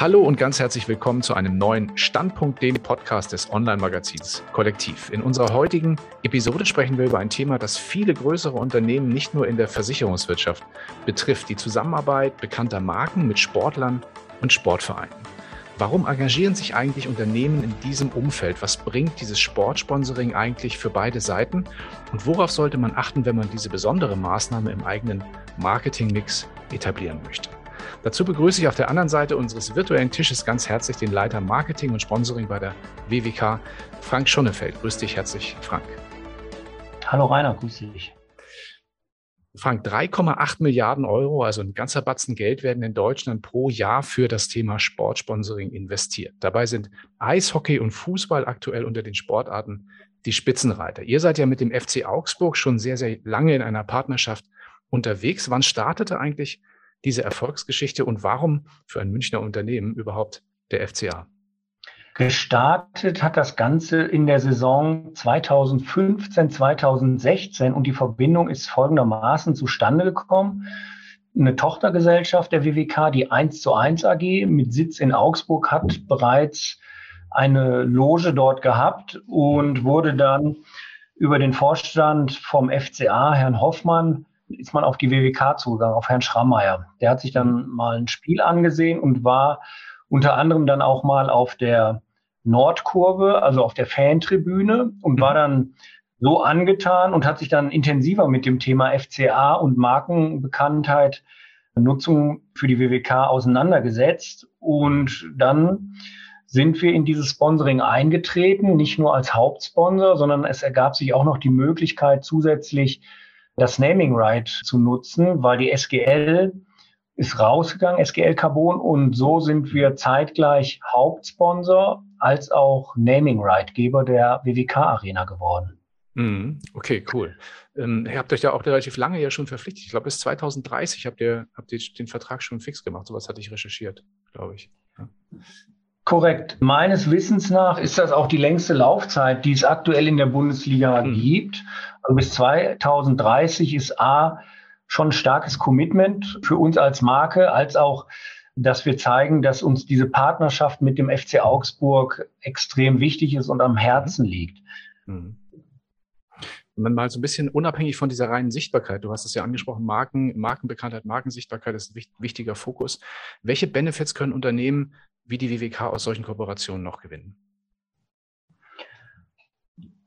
Hallo und ganz herzlich willkommen zu einem neuen Standpunkt, dem Podcast des Online-Magazins Kollektiv. In unserer heutigen Episode sprechen wir über ein Thema, das viele größere Unternehmen nicht nur in der Versicherungswirtschaft betrifft, die Zusammenarbeit bekannter Marken mit Sportlern und Sportvereinen. Warum engagieren sich eigentlich Unternehmen in diesem Umfeld? Was bringt dieses Sportsponsoring eigentlich für beide Seiten? Und worauf sollte man achten, wenn man diese besondere Maßnahme im eigenen Marketingmix etablieren möchte? Dazu begrüße ich auf der anderen Seite unseres virtuellen Tisches ganz herzlich den Leiter Marketing und Sponsoring bei der WWK, Frank Schonnefeld. Grüß dich herzlich, Frank. Hallo Rainer, grüße dich. Frank, 3,8 Milliarden Euro, also ein ganzer Batzen Geld, werden in Deutschland pro Jahr für das Thema Sportsponsoring investiert. Dabei sind Eishockey und Fußball aktuell unter den Sportarten die Spitzenreiter. Ihr seid ja mit dem FC Augsburg schon sehr, sehr lange in einer Partnerschaft unterwegs. Wann startete eigentlich diese Erfolgsgeschichte und warum für ein Münchner Unternehmen überhaupt der FCA? Gestartet hat das Ganze in der Saison 2015, 2016 und die Verbindung ist folgendermaßen zustande gekommen. Eine Tochtergesellschaft der WWK, die 1 zu 1 AG mit Sitz in Augsburg, hat bereits eine Loge dort gehabt und wurde dann über den Vorstand vom FCA, Herrn Hoffmann, ist man auf die WWK zugegangen, auf Herrn Schrammeier. Der hat sich dann mal ein Spiel angesehen und war unter anderem dann auch mal auf der Nordkurve, also auf der Fantribüne und war mhm. dann so angetan und hat sich dann intensiver mit dem Thema FCA und Markenbekanntheit, Nutzung für die WWK auseinandergesetzt. Und dann sind wir in dieses Sponsoring eingetreten, nicht nur als Hauptsponsor, sondern es ergab sich auch noch die Möglichkeit, zusätzlich das Naming Right zu nutzen, weil die SGL ist rausgegangen, SGL Carbon, und so sind wir zeitgleich Hauptsponsor als auch Naming Right Geber der WWK Arena geworden. Mhm. Okay, cool. Ähm, ihr habt euch ja auch relativ lange ja schon verpflichtet. Ich glaube, bis 2030 habt ihr, habt ihr den Vertrag schon fix gemacht. Sowas hatte ich recherchiert, glaube ich. Korrekt. Meines Wissens nach ist das auch die längste Laufzeit, die es aktuell in der Bundesliga mhm. gibt. Also bis 2030 ist A schon ein starkes Commitment für uns als Marke, als auch, dass wir zeigen, dass uns diese Partnerschaft mit dem FC Augsburg extrem wichtig ist und am Herzen liegt. Mhm. Wenn man mal so ein bisschen unabhängig von dieser reinen Sichtbarkeit, du hast es ja angesprochen, Marken, Markenbekanntheit, Markensichtbarkeit ist ein wichtiger Fokus. Welche Benefits können Unternehmen wie die WWK aus solchen Kooperationen noch gewinnen?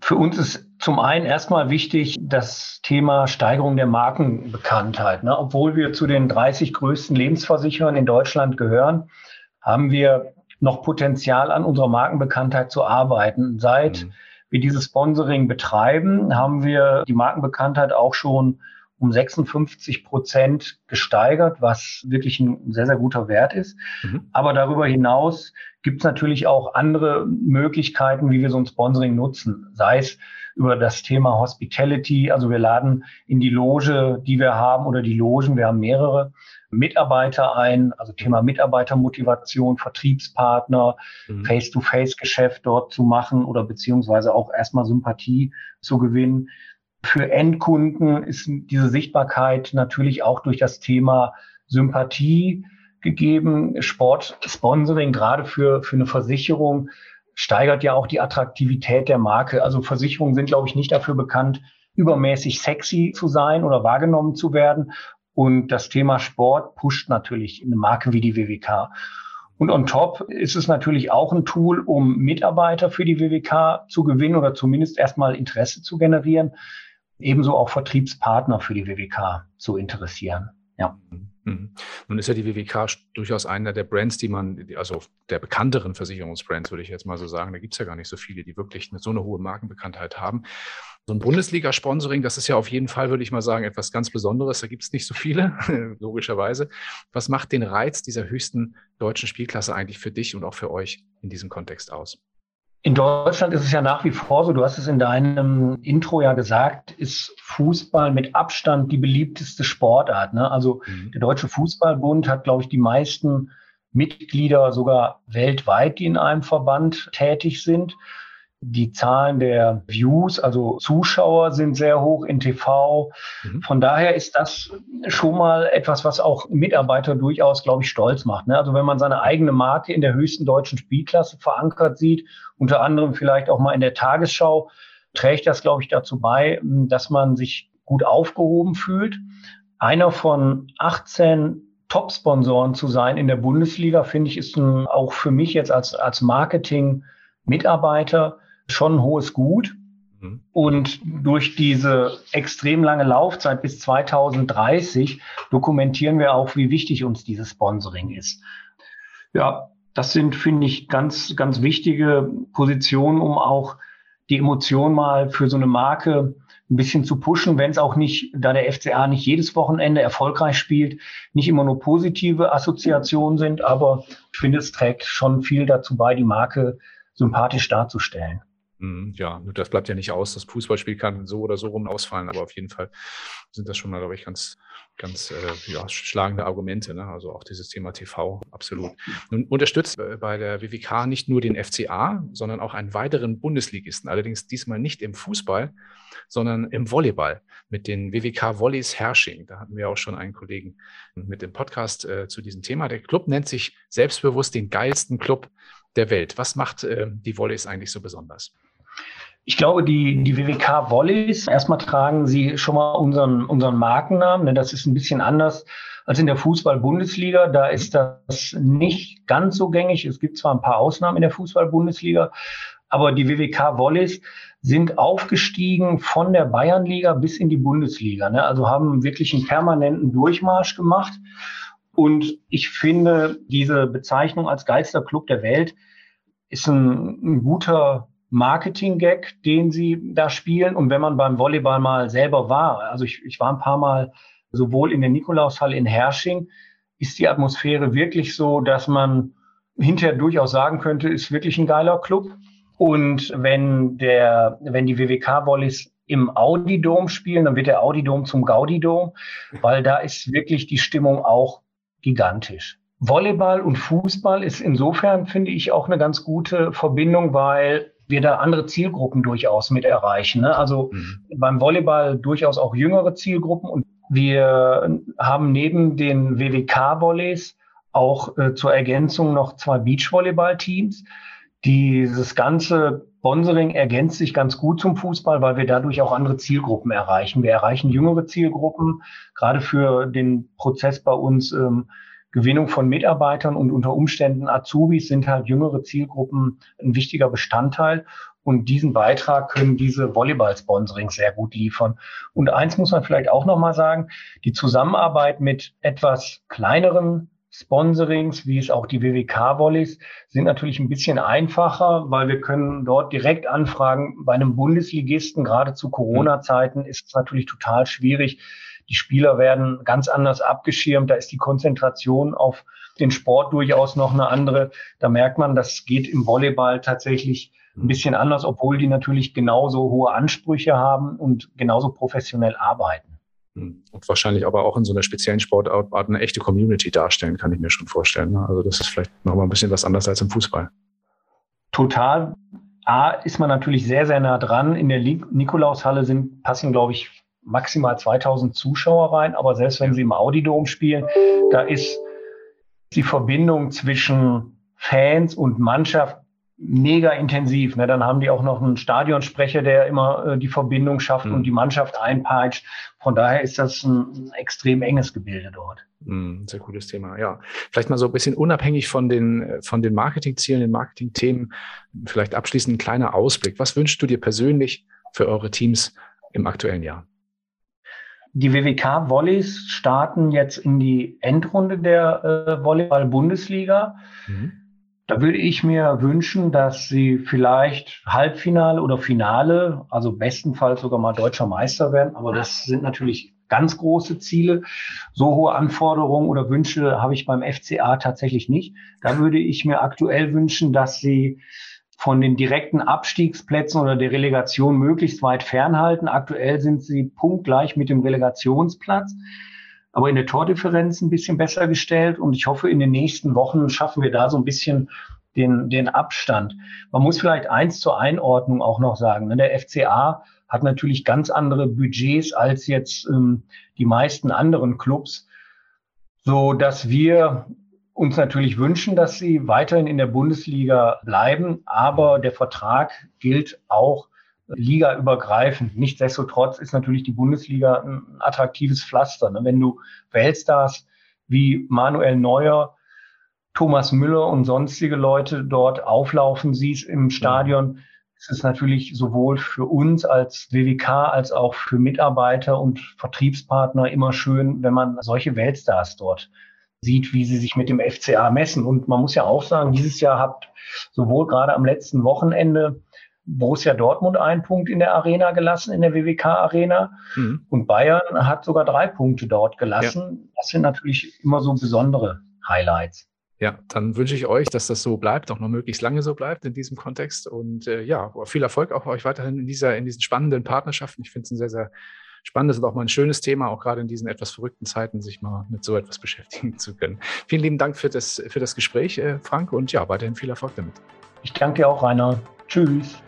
Für uns ist zum einen erstmal wichtig das Thema Steigerung der Markenbekanntheit. Ne? Obwohl wir zu den 30 größten Lebensversicherern in Deutschland gehören, haben wir noch Potenzial an unserer Markenbekanntheit zu arbeiten. Seit mhm. wir dieses Sponsoring betreiben, haben wir die Markenbekanntheit auch schon um 56 Prozent gesteigert, was wirklich ein sehr, sehr guter Wert ist. Mhm. Aber darüber hinaus gibt es natürlich auch andere Möglichkeiten, wie wir so ein Sponsoring nutzen. Sei es über das Thema Hospitality, also wir laden in die Loge, die wir haben, oder die Logen, wir haben mehrere Mitarbeiter ein, also Thema Mitarbeitermotivation, Vertriebspartner, mhm. Face-to-Face-Geschäft dort zu machen oder beziehungsweise auch erstmal Sympathie zu gewinnen. Für Endkunden ist diese Sichtbarkeit natürlich auch durch das Thema Sympathie gegeben. Sportsponsoring, gerade für, für eine Versicherung, steigert ja auch die Attraktivität der Marke. Also Versicherungen sind, glaube ich, nicht dafür bekannt, übermäßig sexy zu sein oder wahrgenommen zu werden. Und das Thema Sport pusht natürlich eine Marke wie die WWK. Und on top ist es natürlich auch ein Tool, um Mitarbeiter für die WWK zu gewinnen oder zumindest erstmal Interesse zu generieren ebenso auch Vertriebspartner für die WWK zu interessieren. Ja. Mhm. Nun ist ja die WWK durchaus einer der Brands, die man, also der bekannteren Versicherungsbrands, würde ich jetzt mal so sagen. Da gibt es ja gar nicht so viele, die wirklich so eine hohe Markenbekanntheit haben. So ein Bundesliga-Sponsoring, das ist ja auf jeden Fall, würde ich mal sagen, etwas ganz Besonderes. Da gibt es nicht so viele, logischerweise. Was macht den Reiz dieser höchsten deutschen Spielklasse eigentlich für dich und auch für euch in diesem Kontext aus? In Deutschland ist es ja nach wie vor so, du hast es in deinem Intro ja gesagt, ist Fußball mit Abstand die beliebteste Sportart. Ne? Also mhm. der Deutsche Fußballbund hat, glaube ich, die meisten Mitglieder sogar weltweit, die in einem Verband tätig sind. Die Zahlen der Views, also Zuschauer sind sehr hoch in TV. Mhm. Von daher ist das schon mal etwas, was auch Mitarbeiter durchaus, glaube ich, stolz macht. Ne? Also wenn man seine eigene Marke in der höchsten deutschen Spielklasse verankert sieht, unter anderem vielleicht auch mal in der Tagesschau, trägt das, glaube ich, dazu bei, dass man sich gut aufgehoben fühlt. Einer von 18 Top-Sponsoren zu sein in der Bundesliga, finde ich, ist ein, auch für mich jetzt als, als Marketing-Mitarbeiter schon ein hohes Gut. Mhm. Und durch diese extrem lange Laufzeit bis 2030 dokumentieren wir auch, wie wichtig uns dieses Sponsoring ist. Ja, das sind, finde ich, ganz, ganz wichtige Positionen, um auch die Emotion mal für so eine Marke ein bisschen zu pushen, wenn es auch nicht, da der FCA nicht jedes Wochenende erfolgreich spielt, nicht immer nur positive Assoziationen sind, aber ich finde, es trägt schon viel dazu bei, die Marke sympathisch darzustellen. Mhm, ja, das bleibt ja nicht aus. Das Fußballspiel kann so oder so rum ausfallen, aber auf jeden Fall sind das schon mal, glaube ich, ganz, ganz äh, ja, schlagende Argumente. Ne? Also auch dieses Thema TV, absolut. Nun unterstützt äh, bei der WWK nicht nur den FCA, sondern auch einen weiteren Bundesligisten. Allerdings diesmal nicht im Fußball, sondern im Volleyball mit den WWK Volleys Hersching. Da hatten wir auch schon einen Kollegen mit dem Podcast äh, zu diesem Thema. Der Club nennt sich selbstbewusst den geilsten Club der Welt. Was macht äh, die Volleys eigentlich so besonders? Ich glaube, die, die WWK Volleys, erstmal tragen sie schon mal unseren, unseren Markennamen, denn das ist ein bisschen anders als in der Fußball-Bundesliga. Da ist das nicht ganz so gängig. Es gibt zwar ein paar Ausnahmen in der Fußball-Bundesliga, aber die WWK Volleys sind aufgestiegen von der Bayernliga bis in die Bundesliga. Ne? Also haben wirklich einen permanenten Durchmarsch gemacht. Und ich finde, diese Bezeichnung als geilster Club der Welt ist ein, ein guter Marketing-Gag, den sie da spielen. Und wenn man beim Volleyball mal selber war, also ich, ich war ein paar Mal sowohl in der Nikolaushalle in Hersching, ist die Atmosphäre wirklich so, dass man hinterher durchaus sagen könnte, ist wirklich ein geiler Club. Und wenn der, wenn die WWK-Volleys im Audi-Dom spielen, dann wird der Audi-Dom zum Gaudi-Dom, weil da ist wirklich die Stimmung auch gigantisch. Volleyball und Fußball ist insofern, finde ich, auch eine ganz gute Verbindung, weil wir da andere Zielgruppen durchaus mit erreichen. Ne? Also mhm. beim Volleyball durchaus auch jüngere Zielgruppen und wir haben neben den WWK-Volleys auch äh, zur Ergänzung noch zwei Beachvolleyball-Teams. Dieses ganze Sponsoring ergänzt sich ganz gut zum Fußball, weil wir dadurch auch andere Zielgruppen erreichen. Wir erreichen jüngere Zielgruppen, gerade für den Prozess bei uns ähm, Gewinnung von Mitarbeitern und unter Umständen Azubis sind halt jüngere Zielgruppen ein wichtiger Bestandteil. Und diesen Beitrag können diese Volleyball-Sponsorings sehr gut liefern. Und eins muss man vielleicht auch nochmal sagen, die Zusammenarbeit mit etwas kleineren Sponsorings, wie es auch die WWK-Volleys, sind natürlich ein bisschen einfacher, weil wir können dort direkt anfragen. Bei einem Bundesligisten, gerade zu Corona-Zeiten, ist es natürlich total schwierig, die Spieler werden ganz anders abgeschirmt. Da ist die Konzentration auf den Sport durchaus noch eine andere. Da merkt man, das geht im Volleyball tatsächlich ein bisschen anders, obwohl die natürlich genauso hohe Ansprüche haben und genauso professionell arbeiten. Hm. Und wahrscheinlich aber auch in so einer speziellen Sportart eine echte Community darstellen, kann ich mir schon vorstellen. Ne? Also das ist vielleicht nochmal ein bisschen was anderes als im Fußball. Total. A ist man natürlich sehr, sehr nah dran. In der Nikolaushalle sind, passen, glaube ich, maximal 2000 Zuschauer rein, aber selbst wenn sie im Audidom spielen, da ist die Verbindung zwischen Fans und Mannschaft mega intensiv. Ne? Dann haben die auch noch einen Stadionsprecher, der immer äh, die Verbindung schafft mhm. und die Mannschaft einpeitscht. Von daher ist das ein, ein extrem enges Gebilde dort. Mhm, sehr cooles Thema, ja. Vielleicht mal so ein bisschen unabhängig von den, von den Marketingzielen, den Marketingthemen, vielleicht abschließend ein kleiner Ausblick. Was wünschst du dir persönlich für eure Teams im aktuellen Jahr? Die WWK Volleys starten jetzt in die Endrunde der äh, Volleyball-Bundesliga. Mhm. Da würde ich mir wünschen, dass sie vielleicht Halbfinale oder Finale, also bestenfalls sogar mal deutscher Meister werden. Aber das sind natürlich ganz große Ziele. So hohe Anforderungen oder Wünsche habe ich beim FCA tatsächlich nicht. Da würde ich mir aktuell wünschen, dass sie von den direkten Abstiegsplätzen oder der Relegation möglichst weit fernhalten. Aktuell sind sie punktgleich mit dem Relegationsplatz, aber in der Tordifferenz ein bisschen besser gestellt. Und ich hoffe, in den nächsten Wochen schaffen wir da so ein bisschen den, den Abstand. Man muss vielleicht eins zur Einordnung auch noch sagen. Ne? Der FCA hat natürlich ganz andere Budgets als jetzt ähm, die meisten anderen Clubs, so dass wir uns natürlich wünschen, dass sie weiterhin in der Bundesliga bleiben, aber der Vertrag gilt auch ligaübergreifend. Nichtsdestotrotz ist natürlich die Bundesliga ein attraktives Pflaster. Ne? Wenn du Weltstars wie Manuel Neuer, Thomas Müller und sonstige Leute dort auflaufen siehst im Stadion, ist es natürlich sowohl für uns als WWK als auch für Mitarbeiter und Vertriebspartner immer schön, wenn man solche Weltstars dort sieht, wie sie sich mit dem FCA messen. Und man muss ja auch sagen, dieses Jahr hat sowohl gerade am letzten Wochenende Borussia Dortmund einen Punkt in der Arena gelassen, in der WWK Arena. Mhm. Und Bayern hat sogar drei Punkte dort gelassen. Ja. Das sind natürlich immer so besondere Highlights. Ja, dann wünsche ich euch, dass das so bleibt, auch noch möglichst lange so bleibt in diesem Kontext. Und äh, ja, viel Erfolg auch euch weiterhin in, dieser, in diesen spannenden Partnerschaften. Ich finde es ein sehr, sehr spannendes und auch mal ein schönes Thema, auch gerade in diesen etwas verrückten Zeiten, sich mal mit so etwas beschäftigen zu können. Vielen lieben Dank für das, für das Gespräch, äh, Frank, und ja, weiterhin viel Erfolg damit. Ich danke dir auch, Rainer. Tschüss.